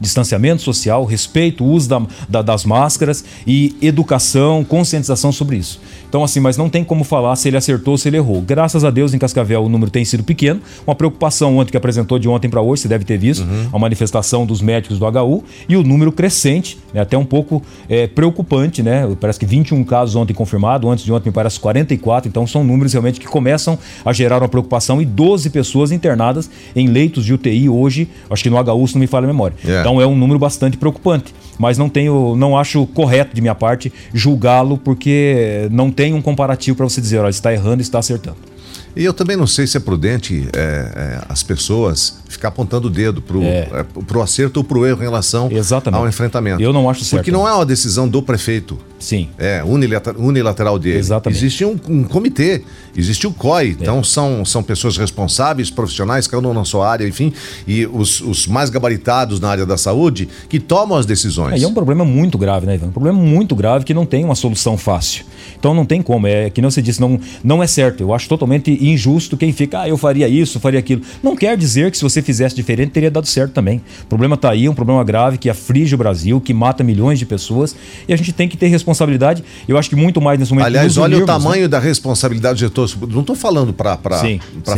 Distanciamento social, respeito, uso da, da, das máscaras e educação, conscientização sobre isso. Então, assim, mas não tem como falar se ele acertou ou se ele errou. Graças a Deus, em Cascavel, o número tem sido pequeno. Uma preocupação ontem que apresentou de ontem para hoje, você deve ter visto, uhum. a manifestação dos médicos do HU e o número crescente, né, até um pouco é, preocupante, né? Parece que 21 casos ontem confirmados, antes de ontem me parece 44, então são números realmente que começam a gerar uma preocupação e 12 pessoas internadas em leitos de UTI hoje, acho que no HU, se não me falha a memória. Yeah. É. Então é um número bastante preocupante, mas não tenho, não acho correto de minha parte julgá-lo porque não tem um comparativo para você dizer, olha, está errando, está acertando. E eu também não sei se é prudente é, é, as pessoas ficar apontando o dedo para o é. é acerto ou para o erro em relação Exatamente. ao enfrentamento. Eu não acho certo. Porque não é uma decisão do prefeito. Sim. É unilateral, unilateral dele. Exatamente. Existe um, um comitê, existe o COI. É. Então são, são pessoas responsáveis, profissionais, cada um na sua área, enfim, e os, os mais gabaritados na área da saúde que tomam as decisões. É, e é um problema muito grave, né, Ivan? Um problema muito grave que não tem uma solução fácil. Então não tem como. É que não se disse, não, não é certo. Eu acho totalmente injusto quem fica, ah, eu faria isso, faria aquilo. Não quer dizer que se você fizesse diferente teria dado certo também. O problema está aí, é um problema grave que aflige o Brasil, que mata milhões de pessoas e a gente tem que ter responsabilidade. Eu acho que muito mais nesse momento. Aliás, olha o né? tamanho né? da responsabilidade de todos. Não estou falando para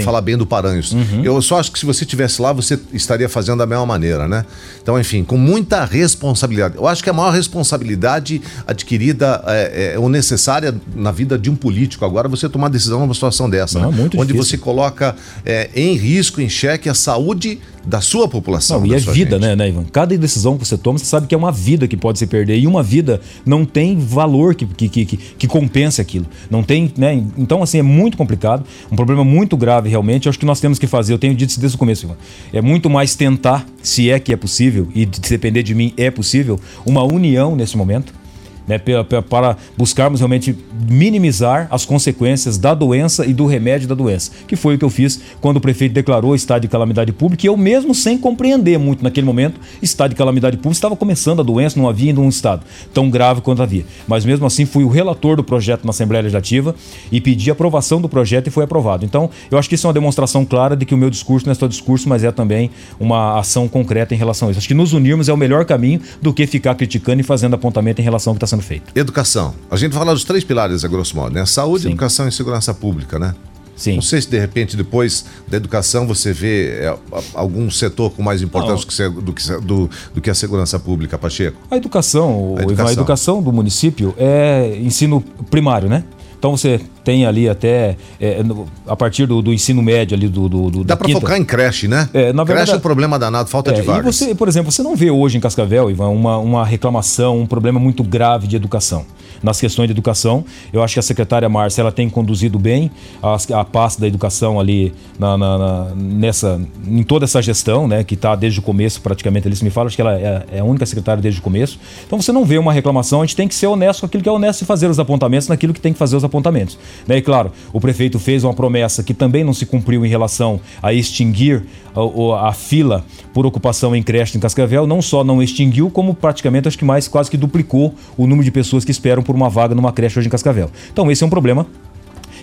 falar bem do Paranhos. Uhum. Eu só acho que se você estivesse lá, você estaria fazendo da mesma maneira, né? Então, enfim, com muita responsabilidade. Eu acho que a maior responsabilidade adquirida é, é, ou necessária na vida de um político agora você tomar decisão numa situação dessa, Não, né? onde difícil. você coloca é, em risco, em xeque a saúde da sua população. Não, e é vida, né, né, Ivan? Cada decisão que você toma, você sabe que é uma vida que pode se perder. E uma vida não tem valor que, que, que, que compense aquilo. Não tem, né? Então, assim, é muito complicado, um problema muito grave realmente. Eu acho que nós temos que fazer, eu tenho dito isso desde o começo, Ivan. É muito mais tentar, se é que é possível, e de depender de mim é possível, uma união nesse momento né, para buscarmos realmente minimizar as consequências da doença e do remédio da doença, que foi o que eu fiz quando o prefeito declarou estado de calamidade pública, e eu mesmo sem compreender muito naquele momento, estado de calamidade pública, estava começando a doença, não havia ainda um estado tão grave quanto havia. Mas mesmo assim fui o relator do projeto na Assembleia Legislativa e pedi aprovação do projeto e foi aprovado. Então, eu acho que isso é uma demonstração clara de que o meu discurso não é só discurso, mas é também uma ação concreta em relação a isso. Acho que nos unirmos é o melhor caminho do que ficar criticando e fazendo apontamento em relação ao que está sendo feito. Educação. A gente fala dos três pilares, a grosso modo, né? Saúde, Sim. educação e segurança pública, né? Sim. Não sei se de repente depois da educação você vê é, algum setor com mais importância do que, do, do, que a segurança pública, Pacheco. A educação, a educação. a educação do município é ensino primário, né? Então você tem ali até é, no, a partir do, do, ensino médio ali do, do, do dá para focar em creche, né? É, na verdade, creche é um problema danado, falta é, de vagas. Você, por exemplo, você não vê hoje em Cascavel, Ivan, uma, uma reclamação, um problema muito grave de educação nas questões de educação. Eu acho que a secretária Márcia ela tem conduzido bem a, a pasta da educação ali na, na, na, nessa, em toda essa gestão, né, que está desde o começo praticamente. Ele me fala, acho que ela é, é, a única secretária desde o começo. Então você não vê uma reclamação, a gente tem que ser honesto com aquilo que é honesto e fazer os apontamentos naquilo que tem que fazer os apontamentos. Né? E claro, o prefeito fez uma promessa que também não se cumpriu em relação a extinguir a, a fila por ocupação em creche em Cascavel, não só não extinguiu, como praticamente acho que mais quase que duplicou o número de pessoas que esperam por uma vaga numa creche hoje em Cascavel. Então esse é um problema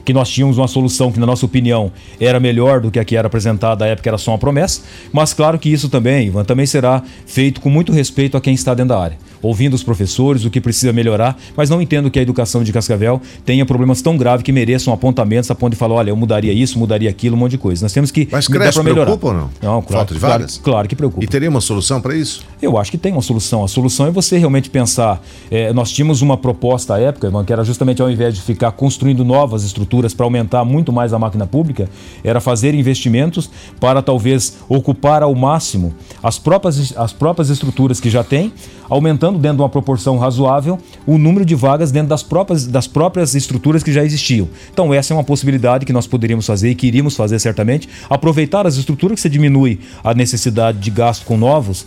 que nós tínhamos uma solução que, na nossa opinião, era melhor do que a que era apresentada, à época era só uma promessa, mas claro que isso também, Ivan, também será feito com muito respeito a quem está dentro da área ouvindo os professores, o que precisa melhorar, mas não entendo que a educação de Cascavel tenha problemas tão graves que mereçam apontamentos a ponto de falar, olha, eu mudaria isso, mudaria aquilo, um monte de coisa. Nós temos que mas creche preocupa ou não? Não, claro, Falta de vagas? Claro, claro, que preocupa. E teria uma solução para isso? Eu acho que tem uma solução. A solução é você realmente pensar. É, nós tínhamos uma proposta à época, irmão, que era justamente ao invés de ficar construindo novas estruturas para aumentar muito mais a máquina pública, era fazer investimentos para talvez ocupar ao máximo as próprias, as próprias estruturas que já tem, aumentando dentro de uma proporção razoável o número de vagas dentro das próprias, das próprias estruturas que já existiam. Então, essa é uma possibilidade que nós poderíamos fazer e que iríamos fazer certamente. Aproveitar as estruturas que você diminui a necessidade de gasto com novos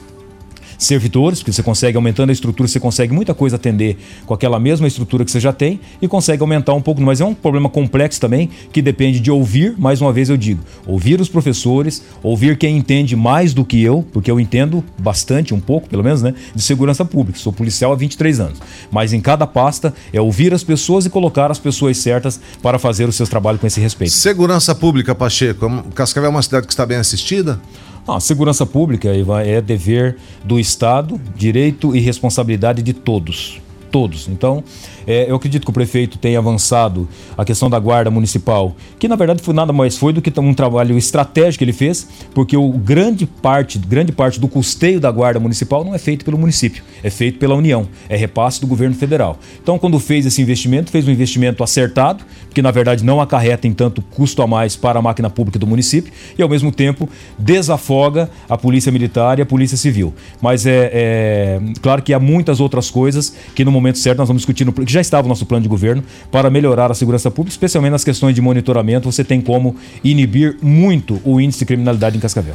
servidores, porque você consegue, aumentando a estrutura, você consegue muita coisa atender com aquela mesma estrutura que você já tem e consegue aumentar um pouco, mas é um problema complexo também, que depende de ouvir, mais uma vez eu digo, ouvir os professores, ouvir quem entende mais do que eu, porque eu entendo bastante, um pouco pelo menos, né, de segurança pública. Sou policial há 23 anos. Mas em cada pasta é ouvir as pessoas e colocar as pessoas certas para fazer os seus trabalhos com esse respeito. Segurança pública, Pacheco. Cascavel é uma cidade que está bem assistida? A segurança pública, é dever do Estado, direito e responsabilidade de todos. Todos. Então, é, eu acredito que o prefeito tenha avançado a questão da guarda municipal, que na verdade foi nada mais foi do que um trabalho estratégico que ele fez, porque o grande parte, grande parte do custeio da guarda municipal não é feito pelo município, é feito pela União, é repasse do governo federal. Então, quando fez esse investimento, fez um investimento acertado, que na verdade não acarreta em tanto custo a mais para a máquina pública do município e ao mesmo tempo desafoga a polícia militar e a polícia civil. Mas é, é claro que há muitas outras coisas que no momento certo nós vamos discutir no que já estava no nosso plano de governo para melhorar a segurança pública, especialmente nas questões de monitoramento. Você tem como inibir muito o índice de criminalidade em Cascavel.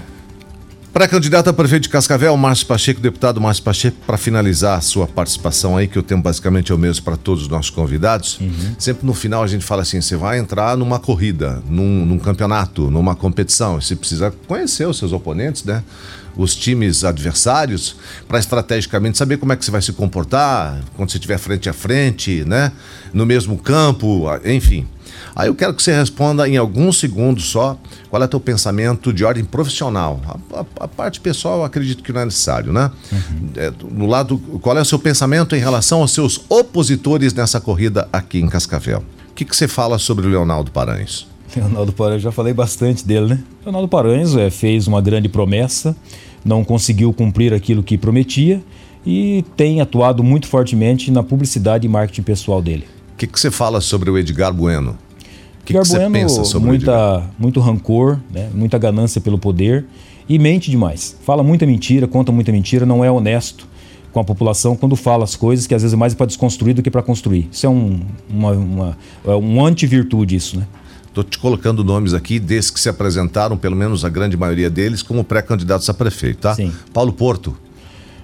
Pré-candidato a prefeito de Cascavel, Márcio Pacheco, deputado Márcio Pacheco, para finalizar a sua participação aí, que o tempo basicamente é o mesmo para todos os nossos convidados. Uhum. Sempre no final a gente fala assim: você vai entrar numa corrida, num, num campeonato, numa competição. Você precisa conhecer os seus oponentes, né? Os times adversários, para estrategicamente saber como é que você vai se comportar quando você estiver frente a frente, né? No mesmo campo, enfim. Aí eu quero que você responda em alguns segundos só qual é o teu pensamento de ordem profissional. A, a, a parte pessoal eu acredito que não é necessário, né? Uhum. É, no lado, qual é o seu pensamento em relação aos seus opositores nessa corrida aqui em Cascavel? O que, que você fala sobre o Leonardo Paranhos? Leonardo Paranhos, já falei bastante dele, né? Leonardo Paranhos é, fez uma grande promessa, não conseguiu cumprir aquilo que prometia e tem atuado muito fortemente na publicidade e marketing pessoal dele. O que, que você fala sobre o Edgar Bueno? que, que você pensa sobre muita, muito rancor, né? muita ganância pelo poder e mente demais. Fala muita mentira, conta muita mentira, não é honesto com a população quando fala as coisas que às vezes é mais para desconstruir do que para construir. Isso é um, uma, uma, é um anti-virtude isso, né? Estou te colocando nomes aqui desses que se apresentaram, pelo menos a grande maioria deles, como pré-candidatos a prefeito, tá? Sim. Paulo Porto.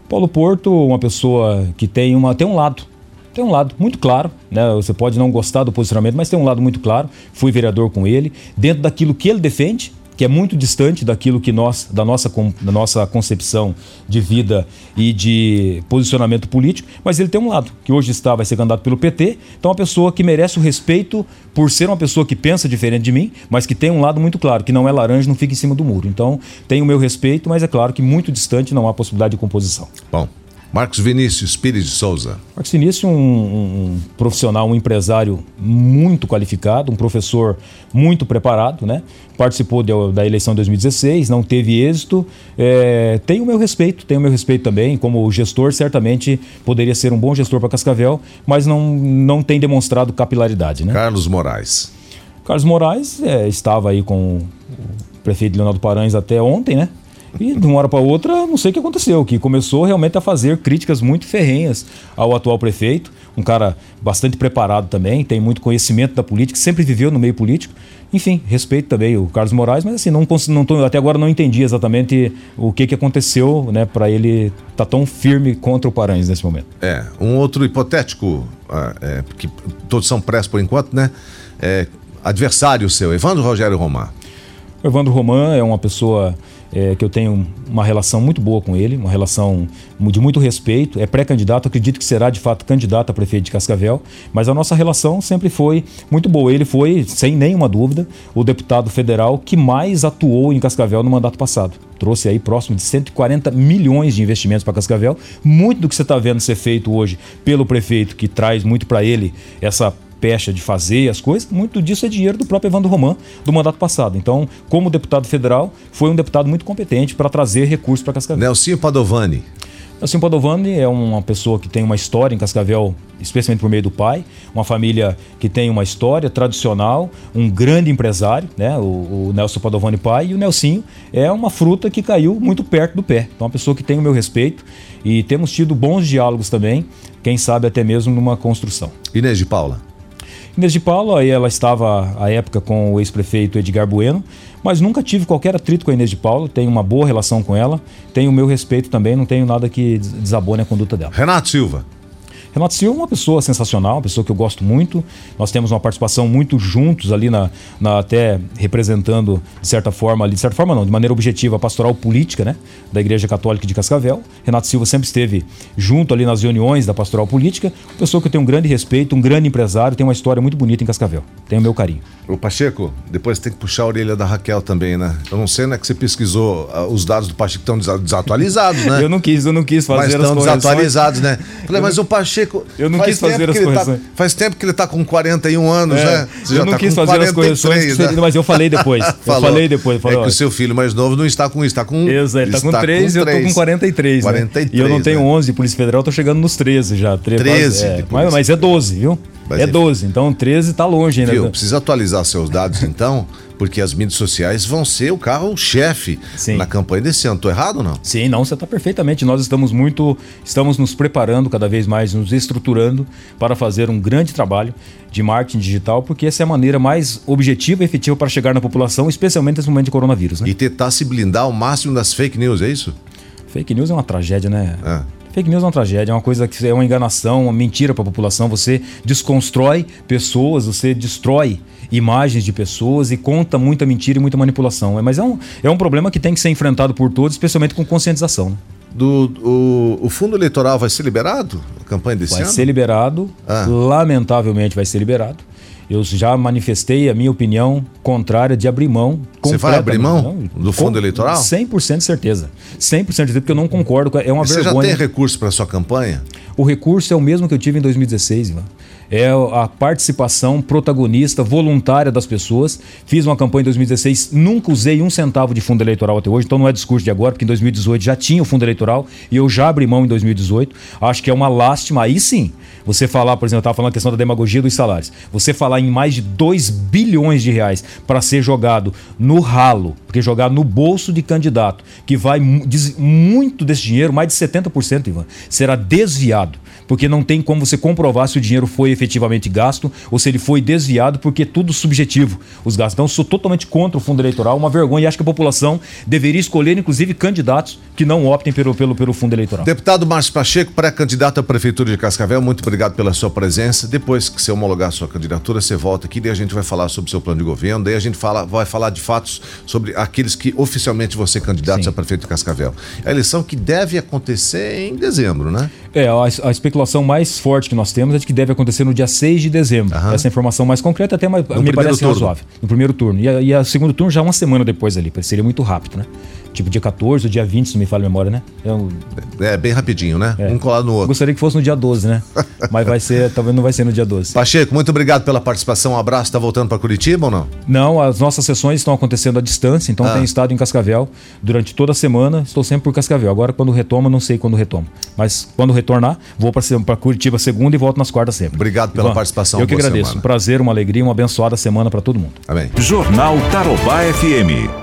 Paulo Porto, uma pessoa que tem, uma, tem um lado tem um lado muito claro, né? Você pode não gostar do posicionamento, mas tem um lado muito claro. Fui vereador com ele, dentro daquilo que ele defende, que é muito distante daquilo que nós, da nossa, da nossa concepção de vida e de posicionamento político, mas ele tem um lado, que hoje está, vai ser candidato pelo PT, então é uma pessoa que merece o respeito por ser uma pessoa que pensa diferente de mim, mas que tem um lado muito claro, que não é laranja, não fica em cima do muro. Então tem o meu respeito, mas é claro que muito distante não há possibilidade de composição. Bom, Marcos Vinícius Pires de Souza. Marcos Vinícius, um, um, profissional, um empresário muito qualificado, um professor muito preparado, né? Participou de, da eleição de 2016, não teve êxito. É, tem o meu respeito, tem o meu respeito também. Como gestor, certamente poderia ser um bom gestor para Cascavel, mas não, não tem demonstrado capilaridade, né? Carlos Moraes. Carlos Moraes é, estava aí com o prefeito Leonardo Paranhos até ontem, né? E de uma hora para outra, não sei o que aconteceu, que começou realmente a fazer críticas muito ferrenhas ao atual prefeito, um cara bastante preparado também, tem muito conhecimento da política, sempre viveu no meio político. Enfim, respeito também o Carlos Moraes, mas assim, não, não tô, até agora não entendi exatamente o que, que aconteceu né, para ele estar tá tão firme contra o Paranhos nesse momento. É, um outro hipotético, ah, é, porque todos são press por enquanto, né? É, adversário seu, Evandro Rogério Romar. O Evandro Roman é uma pessoa é, que eu tenho uma relação muito boa com ele, uma relação de muito respeito. É pré-candidato, acredito que será de fato candidato a prefeito de Cascavel, mas a nossa relação sempre foi muito boa. Ele foi, sem nenhuma dúvida, o deputado federal que mais atuou em Cascavel no mandato passado. Trouxe aí próximo de 140 milhões de investimentos para Cascavel. Muito do que você está vendo ser feito hoje pelo prefeito, que traz muito para ele essa pecha de fazer as coisas, muito disso é dinheiro do próprio Evandro Roman do mandato passado. Então, como deputado federal, foi um deputado muito competente para trazer recursos para Cascavel. Nelson Padovani. Nelson Padovani é uma pessoa que tem uma história em Cascavel, especialmente por meio do pai, uma família que tem uma história tradicional, um grande empresário, né? O, o Nelson Padovani pai e o Nelsinho é uma fruta que caiu muito perto do pé. Então, é uma pessoa que tem o meu respeito e temos tido bons diálogos também, quem sabe até mesmo numa construção. Inês de Paula. Inês de Paula, aí ela estava à época com o ex-prefeito Edgar Bueno, mas nunca tive qualquer atrito com a Inês de Paula, tenho uma boa relação com ela, tenho o meu respeito também, não tenho nada que desabone a conduta dela. Renato Silva. Renato Silva é uma pessoa sensacional, uma pessoa que eu gosto muito. Nós temos uma participação muito juntos ali na, na até representando de certa forma ali, de certa forma não, de maneira objetiva a pastoral política, né, da Igreja Católica de Cascavel. Renato Silva sempre esteve junto ali nas reuniões da pastoral política, uma pessoa que eu tenho um grande respeito, um grande empresário, tem uma história muito bonita em Cascavel. Tenho o meu carinho. O Pacheco, depois tem que puxar a orelha da Raquel também, né? Eu não sei, né, que você pesquisou uh, os dados do Pacheco estão desatualizados, né? eu não quis, eu não quis fazer mas estão desatualizados, né? Falei, mas o Pacheco. Eu não quis fazer as tá- correções. Tá, faz tempo que ele está com 41 anos, é, né? Você eu não tá quis fazer 43, as correções, né? mas eu falei depois. eu falei depois. Falei, é que o seu filho mais novo não está com isso, está com. Exato, ele está com 3 e eu estou com 43. 43 né? E eu não tenho né? 11 de Polícia Federal, estou chegando nos 13 já. 13? É, mas, mas é 12, viu? Mas é 12, então 13 está longe ainda. Viu, precisa atualizar seus dados então, porque as mídias sociais vão ser o carro-chefe na campanha desse ano. Estou errado ou não? Sim, não, você está perfeitamente. Nós estamos muito, estamos nos preparando cada vez mais, nos estruturando para fazer um grande trabalho de marketing digital, porque essa é a maneira mais objetiva e efetiva para chegar na população, especialmente nesse momento de coronavírus. Né? E tentar se blindar ao máximo das fake news, é isso? Fake news é uma tragédia, né? É. Fake news é uma tragédia, é uma coisa que é uma enganação, uma mentira para a população. Você desconstrói pessoas, você destrói imagens de pessoas e conta muita mentira e muita manipulação. É, mas é um, é um problema que tem que ser enfrentado por todos, especialmente com conscientização. Né? Do, o, o, fundo eleitoral vai ser liberado? A campanha desse vai ano? Vai ser liberado, ah. lamentavelmente vai ser liberado. Eu já manifestei a minha opinião contrária de abrir mão. Você vai abrir mão do fundo eleitoral? 100% de certeza. 100% de certeza, porque eu não concordo. É uma Você vergonha. Você já tem recurso para sua campanha? O recurso é o mesmo que eu tive em 2016, Ivan é a participação protagonista, voluntária das pessoas. Fiz uma campanha em 2016, nunca usei um centavo de fundo eleitoral até hoje, então não é discurso de agora, porque em 2018 já tinha o fundo eleitoral e eu já abri mão em 2018. Acho que é uma lástima. Aí sim, você falar, por exemplo, eu estava falando a questão da demagogia dos salários. Você falar em mais de 2 bilhões de reais para ser jogado no ralo, porque jogar no bolso de candidato, que vai muito desse dinheiro, mais de 70%, Ivan, será desviado porque não tem como você comprovar se o dinheiro foi efetivamente gasto ou se ele foi desviado, porque é tudo subjetivo os gastos. Então, sou totalmente contra o fundo eleitoral, uma vergonha, e acho que a população deveria escolher, inclusive, candidatos que não optem pelo, pelo, pelo fundo eleitoral. Deputado Márcio Pacheco, pré-candidato à Prefeitura de Cascavel, muito obrigado pela sua presença. Depois que você homologar a sua candidatura, você volta aqui, daí a gente vai falar sobre o seu plano de governo, daí a gente fala, vai falar de fatos sobre aqueles que oficialmente vão ser candidatos Sim. a prefeito de Cascavel. A eleição que deve acontecer em dezembro, né? É, a, a especulação mais forte que nós temos é de que deve acontecer no dia 6 de dezembro. Uhum. Essa informação mais concreta até mais, me parece turno. razoável. No primeiro turno. E a, e a segundo turno já uma semana depois ali. Seria muito rápido, né? Tipo dia 14 ou dia 20, se não me falha a memória, né? Eu... É, bem rapidinho, né? É. Um colado no outro. Gostaria que fosse no dia 12, né? Mas vai ser, talvez não vai ser no dia 12. Pacheco, muito obrigado pela participação. Um abraço. Está voltando para Curitiba ou não? Não, as nossas sessões estão acontecendo à distância, então ah. tenho estado em Cascavel durante toda a semana. Estou sempre por Cascavel. Agora, quando retoma, não sei quando retoma. Mas quando retornar, vou para Curitiba segunda e volto nas quartas sempre. Obrigado pela Ivan, participação. Eu que agradeço. Semana. Um prazer, uma alegria, uma abençoada semana para todo mundo. Amém. Jornal Tarobá FM.